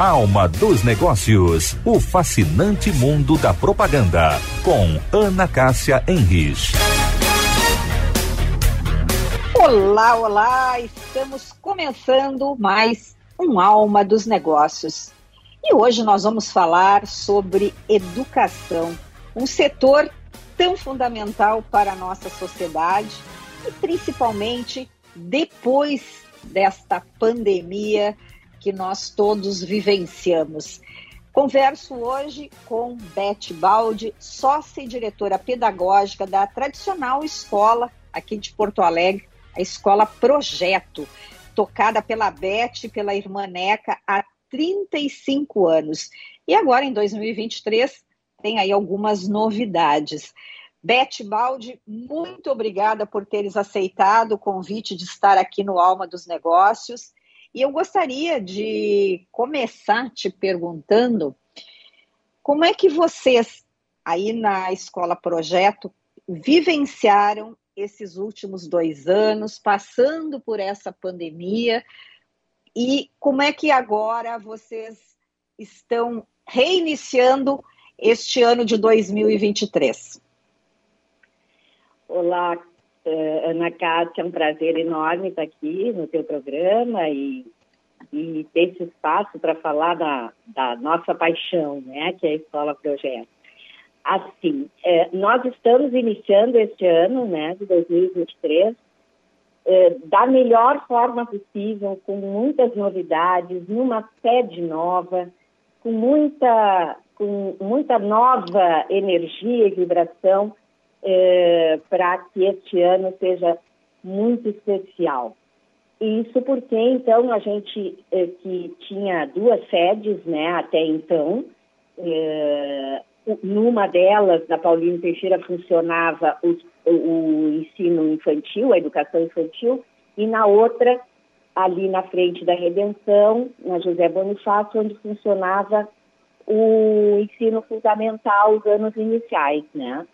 Alma dos Negócios, o fascinante mundo da propaganda, com Ana Cássia Henrich. Olá, olá! Estamos começando mais um Alma dos Negócios. E hoje nós vamos falar sobre educação, um setor tão fundamental para a nossa sociedade e principalmente depois desta pandemia que nós todos vivenciamos. Converso hoje com Beth Baldi, sócia e diretora pedagógica da tradicional escola aqui de Porto Alegre, a Escola Projeto, tocada pela Beth e pela irmã Neca há 35 anos. E agora, em 2023, tem aí algumas novidades. Beth Baldi, muito obrigada por teres aceitado o convite de estar aqui no Alma dos Negócios. E eu gostaria de começar te perguntando como é que vocês, aí na Escola Projeto, vivenciaram esses últimos dois anos, passando por essa pandemia, e como é que agora vocês estão reiniciando este ano de 2023? Olá, Uh, Ana Cátia, é um prazer enorme estar aqui no teu programa e, e ter esse espaço para falar da, da, nossa paixão, né, que é a Escola Projeto. Assim, é, nós estamos iniciando este ano, né, de 2023, é, da melhor forma possível, com muitas novidades, numa sede nova, com muita, com muita nova energia e vibração, é, para que este ano seja muito especial. Isso porque, então, a gente é, que tinha duas sedes, né, até então, é, numa delas, na Paulino Teixeira, funcionava o, o, ensino infantil, a educação infantil, e na outra, ali na frente da Redenção, na José Bonifácio, onde funcionava o ensino fundamental, os anos iniciais, né?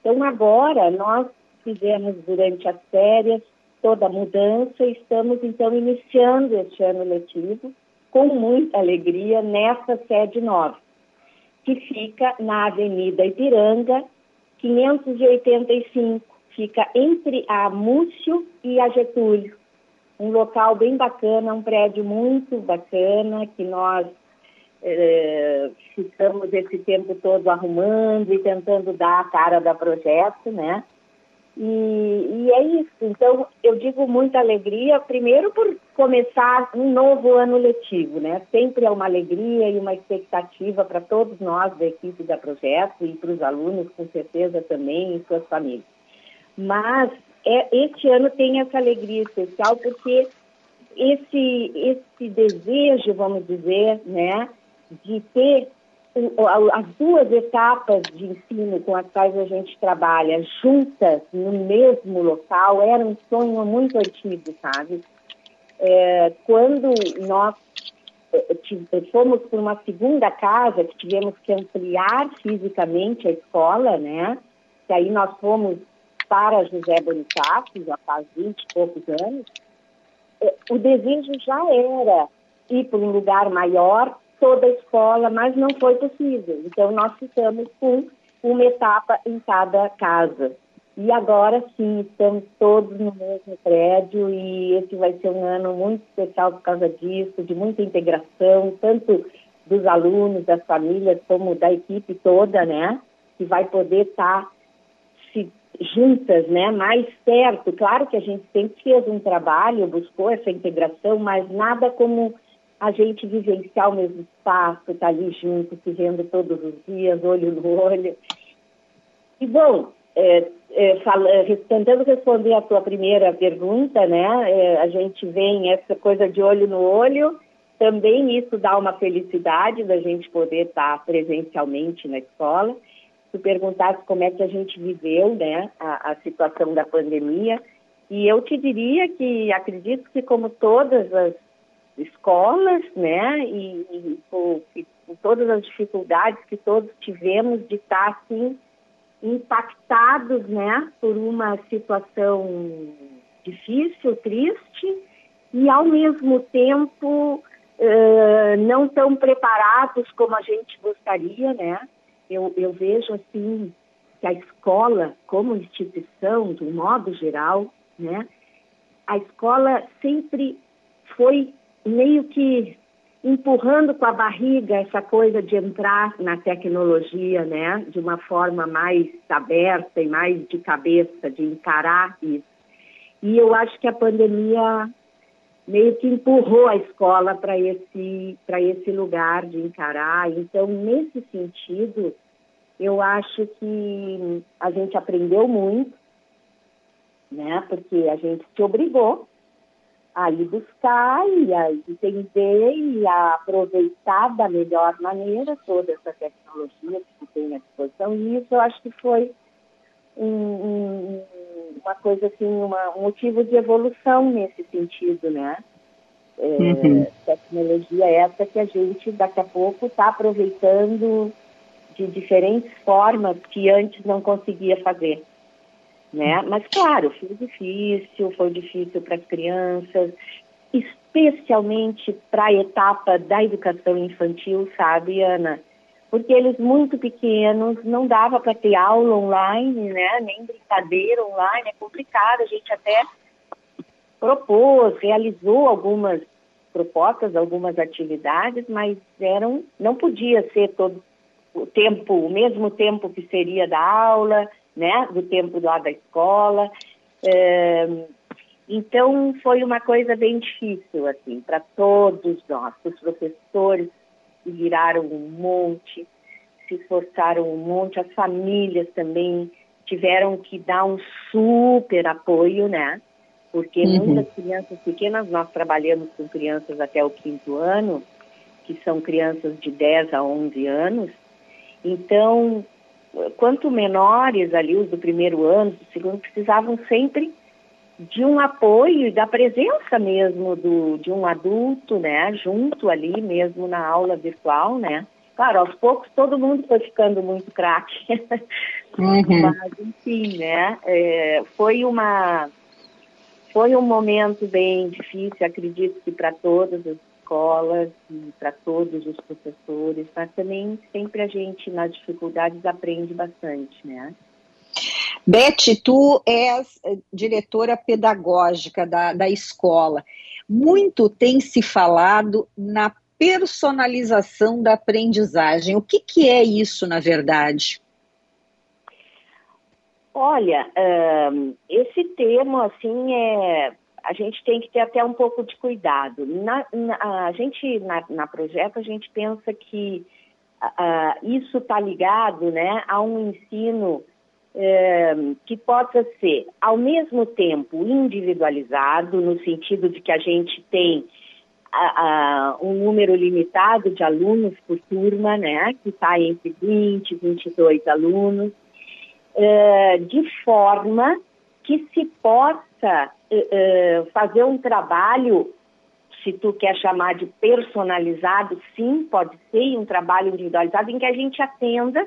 Então, agora, nós fizemos durante as férias toda a mudança e estamos, então, iniciando este ano letivo com muita alegria nessa sede nova, que fica na Avenida Ipiranga, 585, fica entre a Múcio e a Getúlio. Um local bem bacana, um prédio muito bacana que nós é, ficamos esse tempo todo arrumando e tentando dar a cara da projeto, né? E, e, é isso. Então, eu digo muita alegria, primeiro por começar um novo ano letivo, né? Sempre é uma alegria e uma expectativa para todos nós da equipe da projeto e para os alunos, com certeza também, e suas famílias. Mas é, este ano tem essa alegria especial porque esse, esse desejo, vamos dizer, né? De ter as duas etapas de ensino com as quais a gente trabalha juntas no mesmo local era um sonho muito antigo, sabe? É, quando nós é, fomos para uma segunda casa, que tivemos que ampliar fisicamente a escola, né? Que aí nós fomos para José Bonifácio, já faz 20 e poucos anos, é, o desejo já era ir para um lugar maior, toda a escola, mas não foi possível. Então, nós ficamos com uma etapa em cada casa. E agora sim, estamos todos no mesmo prédio e esse vai ser um ano muito especial por causa disso, de muita integração, tanto dos alunos, das famílias, como da equipe toda, né? Que vai poder estar tá se, juntas, né? Mais perto. Claro que a gente sempre fez um trabalho, buscou essa integração, mas nada como a gente vivenciar o mesmo espaço, estar tá ali junto, se vendo todos os dias, olho no olho. E, bom, é, é, fala, tentando responder a tua primeira pergunta, né, é, a gente vem essa coisa de olho no olho, também isso dá uma felicidade da gente poder estar presencialmente na escola. Tu perguntasse como é que a gente viveu, né, a, a situação da pandemia, e eu te diria que acredito que como todas as escolas, né, e, e com, com, todas as dificuldades que todos tivemos de estar assim impactados, né, por uma situação difícil, triste, e ao mesmo tempo uh, não estão preparados como a gente gostaria, né? Eu, eu vejo assim que a escola, como instituição, de um modo geral, né? A escola sempre foi meio que empurrando com a barriga essa coisa de entrar na tecnologia, né, de uma forma mais aberta e mais de cabeça, de encarar isso. E eu acho que a pandemia meio que empurrou a escola para esse para esse lugar de encarar. Então, nesse sentido, eu acho que a gente aprendeu muito, né, porque a gente se obrigou a ir buscar e a entender e a aproveitar da melhor maneira toda essa tecnologia que tem à disposição. E isso eu acho que foi um, um, uma coisa assim, uma, um motivo de evolução nesse sentido, né? É, uhum. Tecnologia essa que a gente daqui a pouco está aproveitando de diferentes formas que antes não conseguia fazer né? Mas claro, foi difícil, foi difícil para as crianças, especialmente para a etapa da educação infantil, sabe, Ana? Porque eles muito pequenos, não dava para ter aula online, né? Nem brincadeira online, é complicado. A gente até propôs, realizou algumas propostas, algumas atividades, mas eram, não podia ser todo o tempo, o mesmo tempo que seria da aula, né, do tempo lá da escola. Então, foi uma coisa bem difícil, assim, para todos nós. Os professores viraram um monte, se esforçaram um monte, as famílias também tiveram que dar um super apoio, né? Porque uhum. muitas crianças pequenas, nós trabalhamos com crianças até o quinto ano, que são crianças de 10 a 11 anos, então quanto menores ali, os do primeiro ano, do segundo, precisavam sempre de um apoio e da presença mesmo do, de um adulto, né, junto ali mesmo na aula virtual, né. Claro, aos poucos todo mundo foi ficando muito craque, uhum. mas enfim, né, é, foi uma foi um momento bem difícil, acredito que para todas as escolas e para todos os professores, mas também sempre a gente nas dificuldades aprende bastante, né? Beth, tu és eh, diretora pedagógica da, da escola. Muito tem se falado na personalização da aprendizagem. O que, que é isso, na verdade? Olha, esse termo, assim, é a gente tem que ter até um pouco de cuidado. Na, na, a gente, na, na projeto, a gente pensa que uh, isso está ligado né, a um ensino uh, que possa ser, ao mesmo tempo, individualizado, no sentido de que a gente tem uh, um número limitado de alunos por turma, né, que está entre 20 e 22 alunos, eh, de forma que se possa uh, fazer um trabalho, se tu quer chamar de personalizado, sim, pode ser um trabalho individualizado em que a gente atenda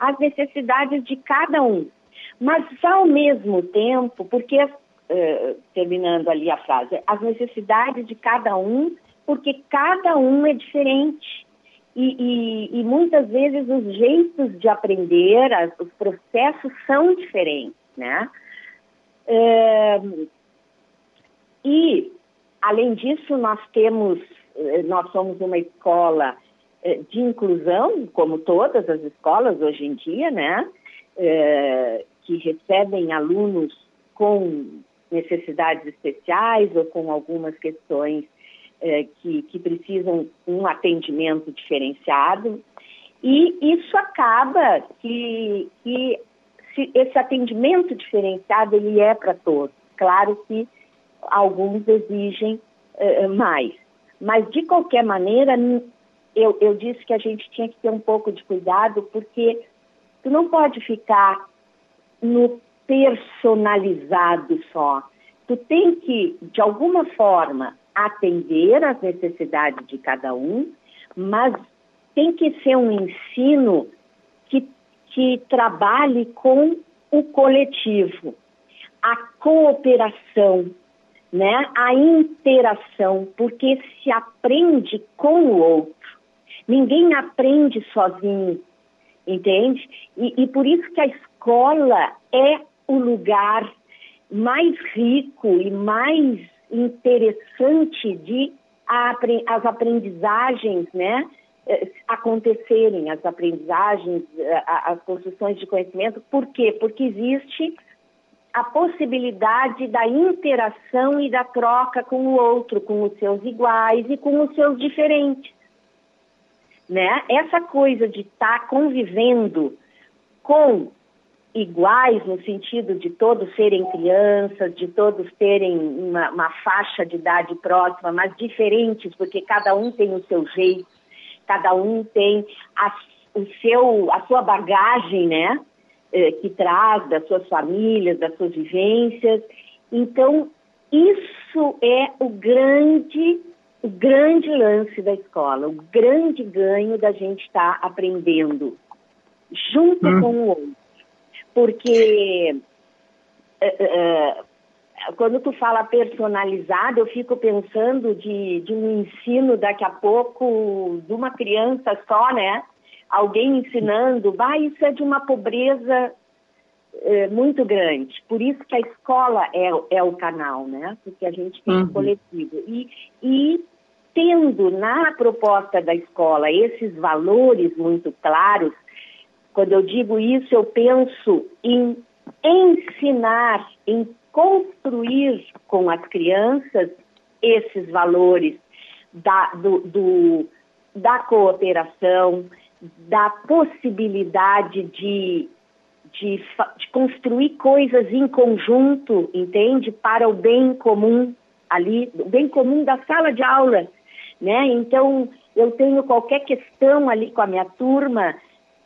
às necessidades de cada um. Mas ao mesmo tempo, porque, uh, terminando ali a frase, as necessidades de cada um, porque cada um é diferente. E, e, e muitas vezes os jeitos de aprender, as, os processos são diferentes, né? É, e, além disso, nós temos, eh, nós somos uma escola eh, de inclusão, como todas as escolas hoje em dia, né? É, que recebem alunos com necessidades especiais ou com algumas questões é, que, que precisam um atendimento diferenciado. E isso acaba que, que esse atendimento diferenciado ele é para todos. Claro que alguns exigem uh, mais, mas de qualquer maneira eu, eu disse que a gente tinha que ter um pouco de cuidado porque tu não pode ficar no personalizado só. Tu tem que, de alguma forma, atender às necessidades de cada um, mas tem que ser um ensino que trabalhe com o coletivo, a cooperação, né, a interação, porque se aprende com o outro. Ninguém aprende sozinho, entende? E, e por isso que a escola é o lugar mais rico e mais interessante de as aprendizagens, né? Eh, acontecerem as aprendizagens, eh, as construções de conhecimento. Por quê? Porque existe a possibilidade da interação e da troca com o outro, com os seus iguais e com os seus diferentes. Né? Essa coisa de estar tá convivendo com iguais no sentido de todos serem crianças, de todos terem uma, uma, faixa de idade próxima, mas diferentes, porque cada um tem o seu jeito, cada um tem a, o seu, a sua bagagem, né? Eh, que traz das suas famílias, das suas vivências. Então, isso é o grande, o grande lance da escola, o grande ganho da gente estar tá aprendendo junto hum. com o outro. Porque uh, uh, quando tu fala personalizado, eu fico pensando de, de um ensino daqui a pouco de uma criança só, né? alguém ensinando, bah, isso é de uma pobreza é, muito grande. Por isso que a escola é, é o canal, né? Porque a gente tem uhum. um coletivo. E, e tendo na proposta da escola esses valores muito claros, quando eu digo isso, eu penso em ensinar, em construir com as crianças esses valores da, do, do da cooperação, da possibilidade de, de, de, construir coisas em conjunto, entende? Para o bem comum ali, o bem comum da sala de aula, né? Então, eu tenho qualquer questão ali com a minha turma,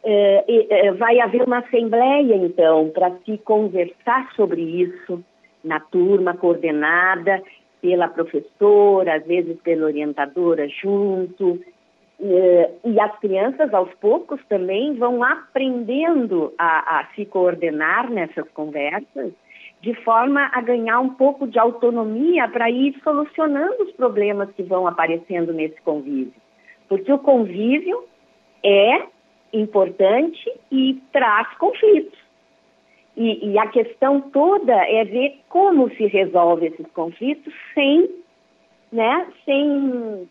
eh, eh, vai haver uma assembleia, então, para se conversar sobre isso na turma coordenada pela professora, às vezes pela orientadora junto, eh, e as crianças, aos poucos, também vão aprendendo a, a, se coordenar nessas conversas, de forma a ganhar um pouco de autonomia para ir solucionando os problemas que vão aparecendo nesse convívio. Porque o convívio é importante e traz conflitos. E, e a questão toda é ver como se resolve esses conflitos sem, né, sem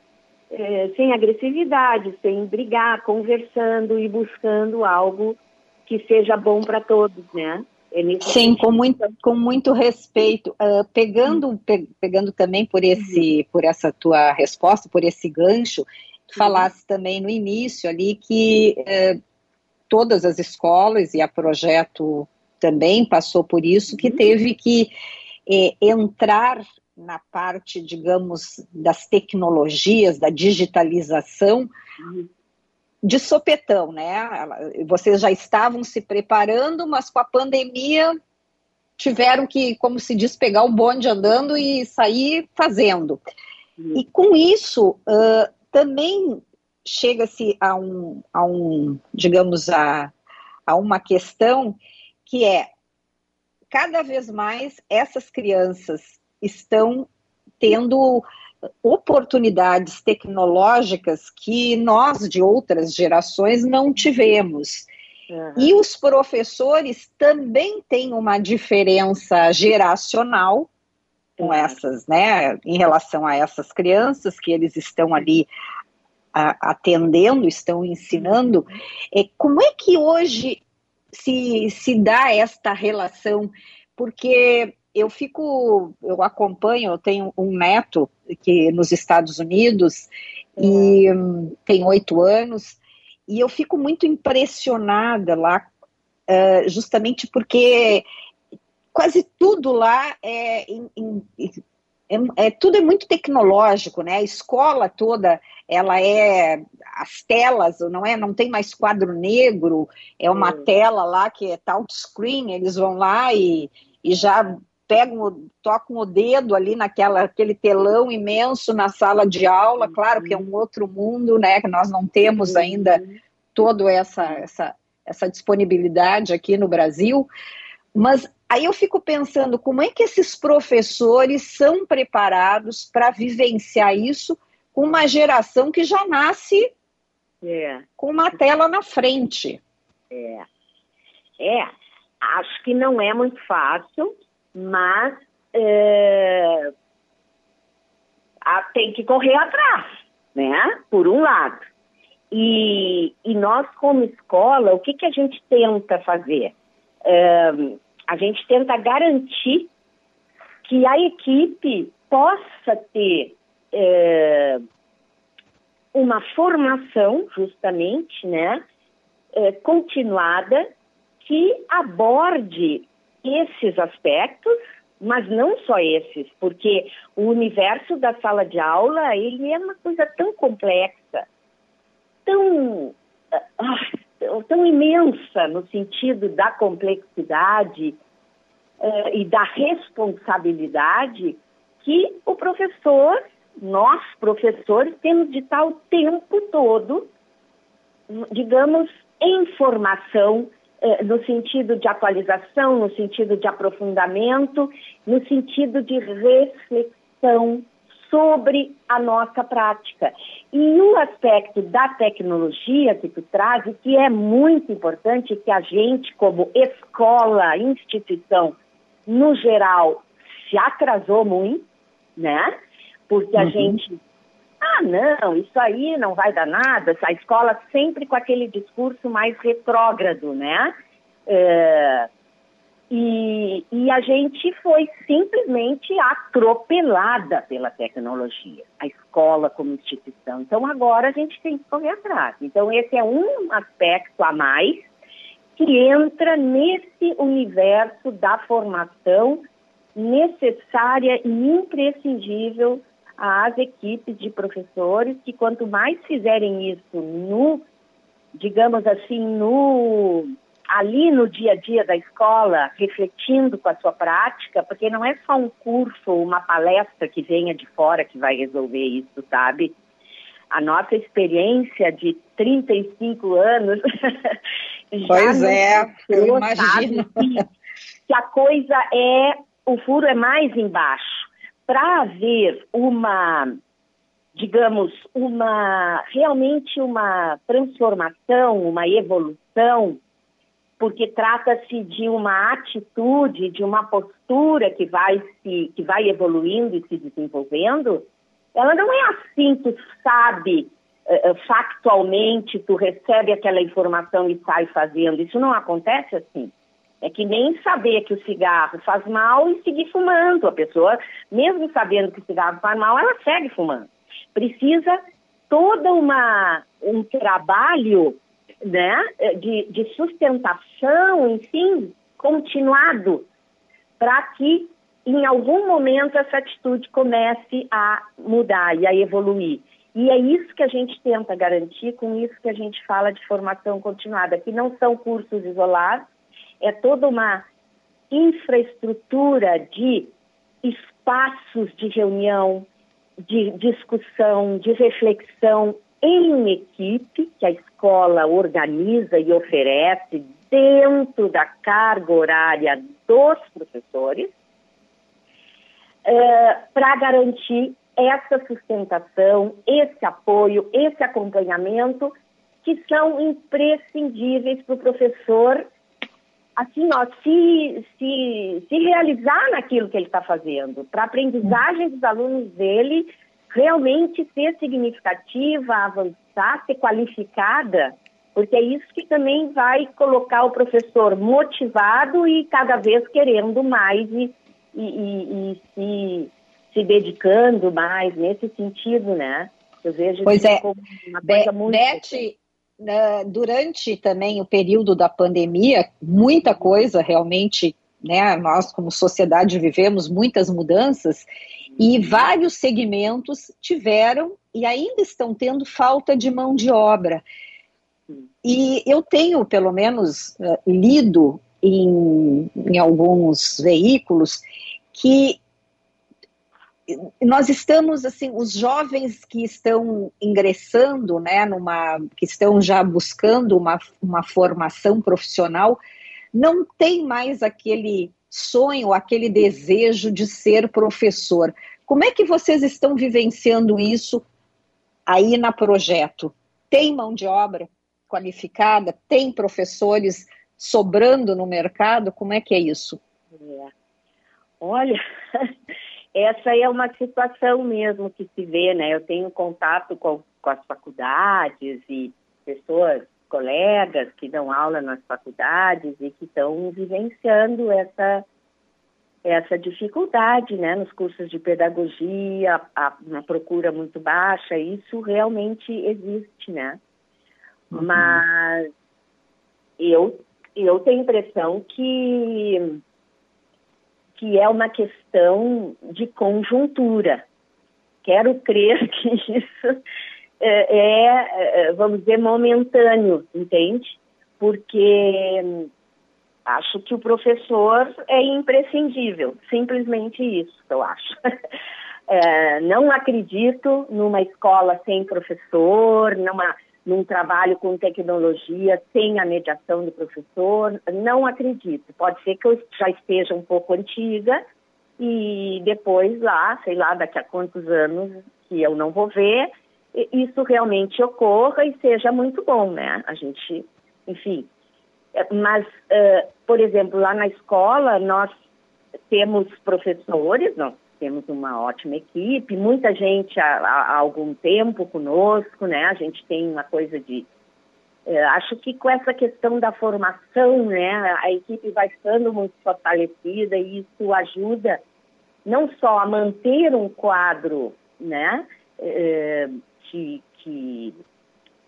é, sem agressividade, sem brigar, conversando e buscando algo que seja bom para todos, né? É Sim, com muito, com muito respeito. Uh, pegando, pe, pegando também por esse, uhum. por essa tua resposta, por esse gancho, tu falasse também no início ali que uh, todas as escolas e a projeto também passou por isso, que uhum. teve que eh, entrar na parte, digamos, das tecnologias, da digitalização, de sopetão, né? Vocês já estavam se preparando, mas com a pandemia tiveram que, como se diz, pegar o bonde andando e sair fazendo. Uhum. E com isso, uh, também chega-se a um, a um, digamos, a, a uma questão que é cada vez mais essas crianças estão tendo oportunidades tecnológicas que nós de outras gerações não tivemos. Uhum. E os professores também têm uma diferença geracional com uhum. essas, né, em relação a essas crianças que eles estão ali a, atendendo, estão ensinando. É, como é que hoje se, se dá esta relação? Porque eu fico, eu acompanho, eu tenho um neto que nos Estados Unidos e um, tem oito anos e eu fico muito impressionada lá, uh, justamente porque quase tudo lá é, é, é, tudo é muito tecnológico, né? A escola toda, ela é as telas, não é? Não tem mais quadro negro, é uma hum. tela lá que é touchscreen, eles vão lá e, e já pegam, tocam o dedo ali naquela aquele telão imenso na sala de aula, claro que é um outro mundo, né, que nós não temos ainda toda essa, essa, essa disponibilidade aqui no Brasil, mas Aí eu fico pensando como é que esses professores são preparados para vivenciar isso com uma geração que já nasce é. com uma tela na frente. É. É, acho que não é muito fácil, mas é, tem que correr atrás, né? Por um lado. E, e nós, como escola, o que, que a gente tenta fazer? É, a gente tenta garantir que a equipe possa ter é, uma formação, justamente, né, é, continuada, que aborde esses aspectos, mas não só esses, porque o universo da sala de aula ele é uma coisa tão complexa, tão ah, tão imensa no sentido da complexidade uh, e da responsabilidade que o professor, nós professores, temos de estar o tempo todo, digamos, em formação, uh, no sentido de atualização, no sentido de aprofundamento, no sentido de reflexão sobre a nossa prática. E o aspecto da tecnologia que tu traz, que é muito importante, que a gente, como escola, instituição, no geral, se atrasou muito, né? Porque a uhum. gente. Ah, não, isso aí não vai dar nada. A escola sempre com aquele discurso mais retrógrado, né? É, e, e, a gente foi simplesmente atropelada pela tecnologia, a escola como instituição. Então agora a gente tem que correr atrás. Então esse é um aspecto a mais que entra nesse universo da formação necessária e imprescindível às equipes de professores que quanto mais fizerem isso no, digamos assim, no ali no dia a dia da escola, refletindo com a sua prática, porque não é só um curso ou uma palestra que venha de fora que vai resolver isso, sabe? A nossa experiência de 35 anos pois é, eu imagino. Que, que a coisa é, o furo é mais embaixo. Para haver uma, digamos, uma, realmente uma transformação, uma evolução, porque trata-se de uma atitude, de uma postura que vai se que vai evoluindo e se desenvolvendo, ela não é assim, tu sabe uh, factualmente, tu recebe aquela informação e sai fazendo. Isso não acontece assim. É que nem saber que o cigarro faz mal e seguir fumando. A pessoa, mesmo sabendo que o cigarro faz mal, ela segue fumando. Precisa toda uma um trabalho né, de, de sustentação, enfim, continuado, para que em algum momento essa atitude comece a mudar e a evoluir. E é isso que a gente tenta garantir com isso que a gente fala de formação continuada, que não são cursos isolados, é toda uma infraestrutura de espaços de reunião, de discussão, de reflexão em equipe, que a escola organiza e oferece dentro da carga horária dos professores, é, para garantir essa sustentação, esse apoio, esse acompanhamento, que são imprescindíveis para o professor, assim, ó, se, se, se realizar naquilo que ele está fazendo, para a aprendizagem dos alunos dele realmente ser significativa, avançar, ser qualificada, porque é isso que também vai colocar o professor motivado e cada vez querendo mais e, e, e, e se, se dedicando mais nesse sentido, né? Eu vejo pois é. como uma coisa Be muito... Beth, durante também o período da pandemia, muita coisa realmente, né? Nós como sociedade vivemos muitas mudanças e vários segmentos tiveram e ainda estão tendo falta de mão de obra. E eu tenho, pelo menos, eh, lido em, em alguns veículos que nós estamos assim, os jovens que estão ingressando, né, numa, que estão já buscando uma, uma formação profissional, não tem mais aquele sonho, aquele desejo de ser professor. Como é que vocês estão vivenciando isso aí na projeto? Tem mão de obra qualificada? Tem professores sobrando no mercado? Como é que é isso? É. Olha, essa é uma situação mesmo que se vê, né? Eu tenho contato com, com as faculdades e pessoas, colegas que dão aula nas faculdades e que estão vivenciando essa essa dificuldade, né, nos cursos de pedagogia, a, uma procura muito baixa, isso realmente existe, né? Uhum. Mas eu eu tenho a impressão que que é uma questão de conjuntura. Quero crer que isso é, é, é, vamos dizer, momentâneo, entende? Porque hum, acho que o professor é imprescindível, simplesmente isso, eu acho. É, não acredito numa escola sem professor, numa, num trabalho com tecnologia sem a mediação do professor, não acredito. Pode ser que eu já esteja um pouco antiga e depois lá, sei lá, daqui a quantos anos que eu não vou ver, isso realmente ocorra e seja muito bom, né? A gente, enfim. É, mas, por exemplo, lá na escola, nós temos professores, nós temos uma ótima equipe, muita gente há, há algum tempo conosco, né? A gente tem uma coisa de. Uh, acho que com essa questão da formação, né, a equipe vai ficando muito fortalecida e isso ajuda não só a manter um quadro, né, uh, que, que,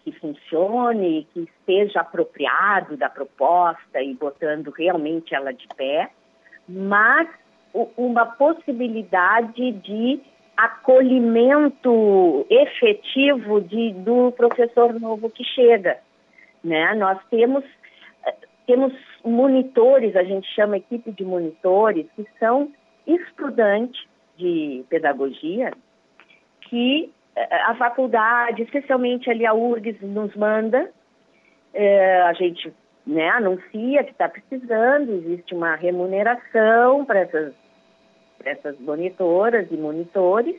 que funcione, que esteja apropriado da proposta e botando realmente ela de pé, mas uma possibilidade de acolhimento efetivo de, do professor novo que chega. Né? Nós temos, temos monitores, a gente chama equipe de monitores, que são estudantes de pedagogia que a faculdade, especialmente ali a URGS, nos manda, é, a gente né, anuncia que está precisando, existe uma remuneração para essas, essas monitoras e monitores,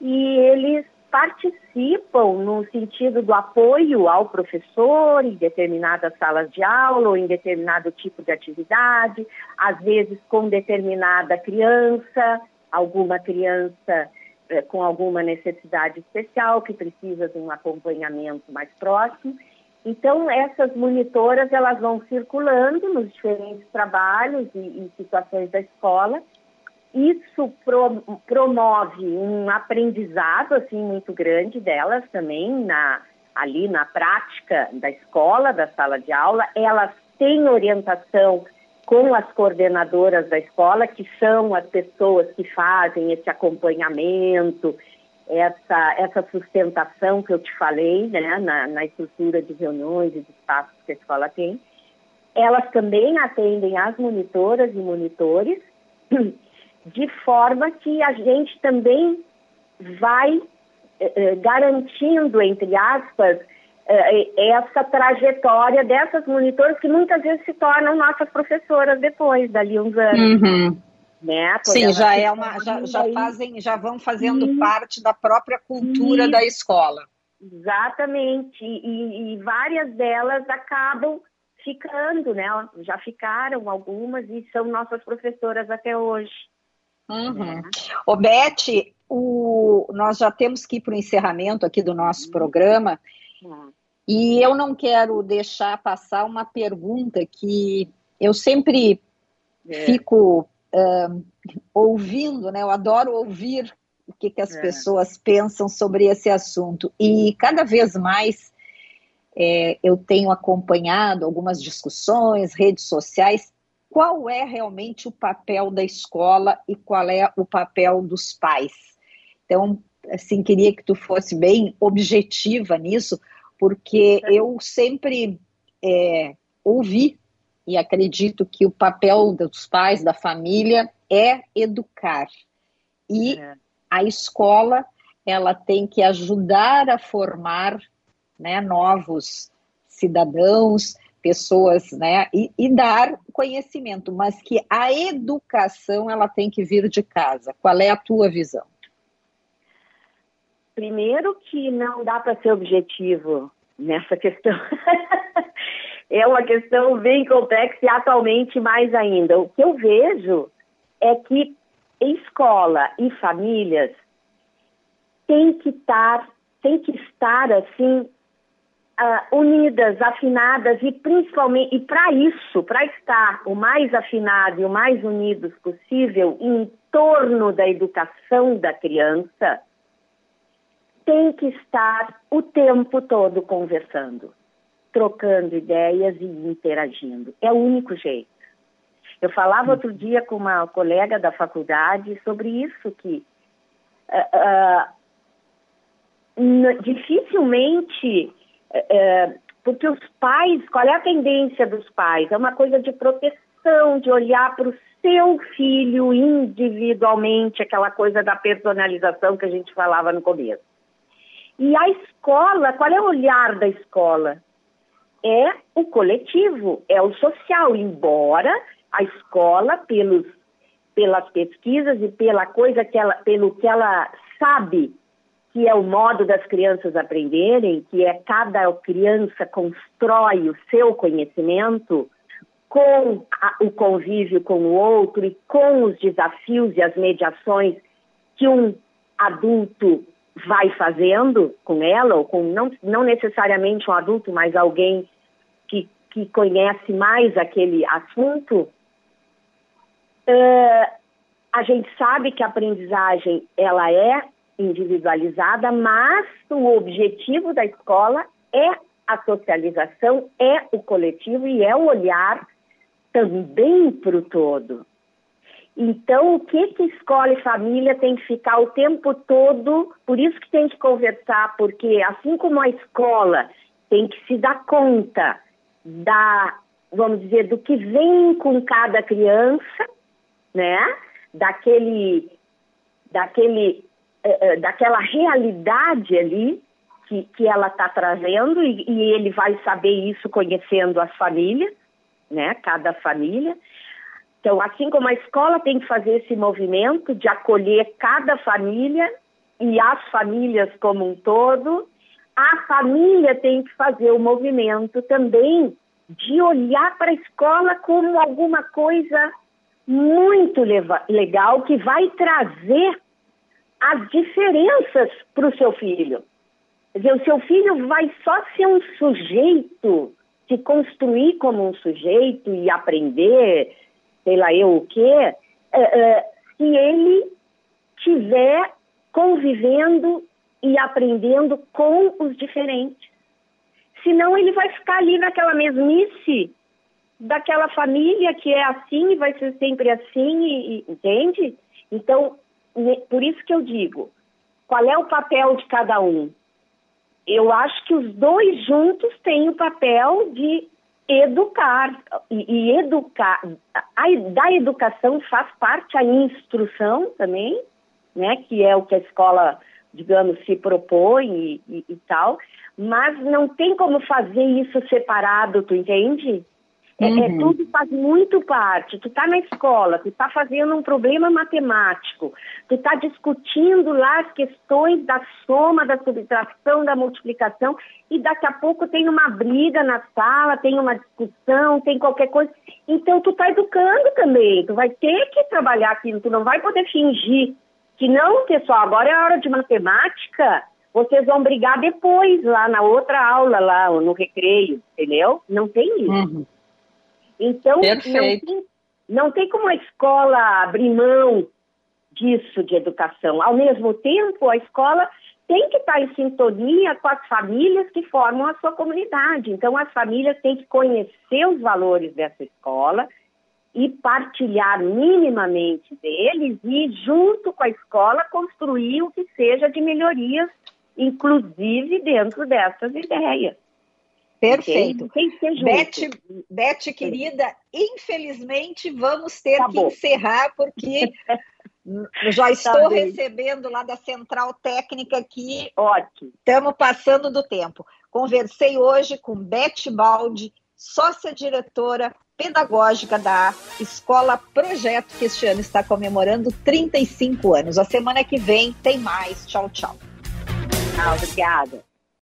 e eles participam no sentido do apoio ao professor em determinadas salas de aula ou em determinado tipo de atividade, às vezes com determinada criança, alguma criança é, com alguma necessidade especial, que precisa de um acompanhamento mais próximo. Então, essas monitoras, elas vão circulando nos diferentes trabalhos e, e situações da escola. Isso pro, promove um aprendizado, assim, muito grande delas também, na, ali na prática da escola, da sala de aula. Elas têm orientação com as coordenadoras da escola, que são as pessoas que fazem esse acompanhamento, essa, essa sustentação que eu te falei, né, na, na estrutura de reuniões e de espaços que a escola tem. Elas também atendem as monitoras e monitores, de forma que a gente também vai eh, eh garantindo, entre aspas, é, essa trajetória dessas monitoras que muitas vezes se tornam nossas professoras depois, dali uns anos. Uhum. Né? Sim, já é uma, já, já fazem, já vão fazendo parte da própria cultura da escola. Exatamente, e, e, várias delas acabam ficando, né? Já ficaram algumas e são nossas professoras até hoje. Uhum. Ô, Beth, o, nós já temos que ir para o encerramento aqui do nosso uhum. programa. Uhum. E eu não quero deixar passar uma pergunta que eu sempre é. fico uh, ouvindo, né? Eu adoro ouvir o que, que as é. pessoas pensam sobre esse assunto. E cada vez mais é, eu tenho acompanhado algumas discussões, redes sociais. Qual é realmente o papel da escola e qual é o papel dos pais? Então, assim, queria que tu fosse bem objetiva nisso, porque eu sempre é, ouvi e acredito que o papel dos pais, da família, é educar. E é. a escola, ela tem que ajudar a formar né, novos cidadãos, pessoas, né, e, e, dar conhecimento, mas que a educação ela tem que vir de casa. Qual é a tua visão? Primeiro que não dá para ser objetivo nessa questão. é uma questão bem complexa e atualmente mais ainda. O que eu vejo é que escola e famílias têm que estar, têm que estar assim uh, unidas, afinadas e principalmente, e para isso, para estar o mais afinado e o mais unidos possível em torno da educação da criança, tem que estar o tempo todo conversando, trocando ideias e interagindo. É o único jeito. Eu falava outro dia com uma colega da faculdade sobre isso, que uh, uh, dificilmente é, porque os pais, qual é a tendência dos pais? É uma coisa de proteção, de olhar para o seu filho individualmente, aquela coisa da personalização que a gente falava no começo. E a escola, qual é o olhar da escola? É o coletivo, é o social, embora a escola, pelos, pelas pesquisas e pela coisa que ela, pelo que ela sabe que é o modo das crianças aprenderem, que é cada criança constrói o seu conhecimento com a, o convívio com o outro e com os desafios e as mediações que um adulto vai fazendo com ela, ou com não, não necessariamente um adulto, mas alguém que, que conhece mais aquele assunto, uh, a gente sabe que a aprendizagem ela é individualizada, mas o objetivo da escola é a socialização, é o coletivo e é o olhar também para o todo. Então, o que que escola e família tem que ficar o tempo todo, por isso que tem que conversar, porque assim como a escola tem que se dar conta da, vamos dizer, do que vem com cada criança, né? Daquele, daquele daquela realidade ali que, que ela está trazendo e, e, ele vai saber isso conhecendo as famílias, né? Cada família. Então, assim como a escola tem que fazer esse movimento de acolher cada família e as famílias como um todo, a família tem que fazer o movimento também de olhar para a escola como alguma coisa muito legal que vai trazer as diferenças para o seu filho. Quer dizer, o seu filho vai só ser um sujeito, se construir como um sujeito e aprender, sei lá eu o quê, é, é, se ele tiver convivendo e aprendendo com os diferentes. Senão ele vai ficar ali naquela mesmice daquela família que é assim e vai ser sempre assim, e, e, entende? Então, por isso que eu digo, qual é o papel de cada um? Eu acho que os dois juntos têm o papel de educar e, e educar. A, da educação faz parte a instrução também, né? Que é o que a escola, digamos, se propõe e, e, e tal. Mas não tem como fazer isso separado, tu entende? É, é, uhum. é, tudo faz muito parte. Tu está na escola, tu está fazendo um problema matemático, tu está discutindo lá as questões da soma, da subtração, da multiplicação, e daqui a pouco tem uma briga na sala, tem uma discussão, tem qualquer coisa. Então tu está educando também, tu vai ter que trabalhar aquilo, tu não vai poder fingir que não, pessoal, agora é a hora de matemática, vocês vão brigar depois, lá na outra aula, lá no recreio, entendeu? Não tem isso. Uhum. Então, não tem, não tem como a escola abrir mão disso de educação. Ao mesmo tempo, a escola tem que estar em sintonia com as famílias que formam a sua comunidade. Então, as famílias têm que conhecer os valores dessa escola e partilhar minimamente deles e, junto com a escola, construir o que seja de melhorias, inclusive dentro dessas ideias. Perfeito. Beth, Beth, querida, infelizmente vamos ter que encerrar, porque já tá estou tá recebendo lá da Central Técnica que Ótimo. estamos passando do tempo. Conversei hoje com Beth Baldi sócia-diretora pedagógica da Escola Projeto, que este ano está comemorando 35 anos. A semana que vem tem mais. Tchau, tchau. Ah, obrigada.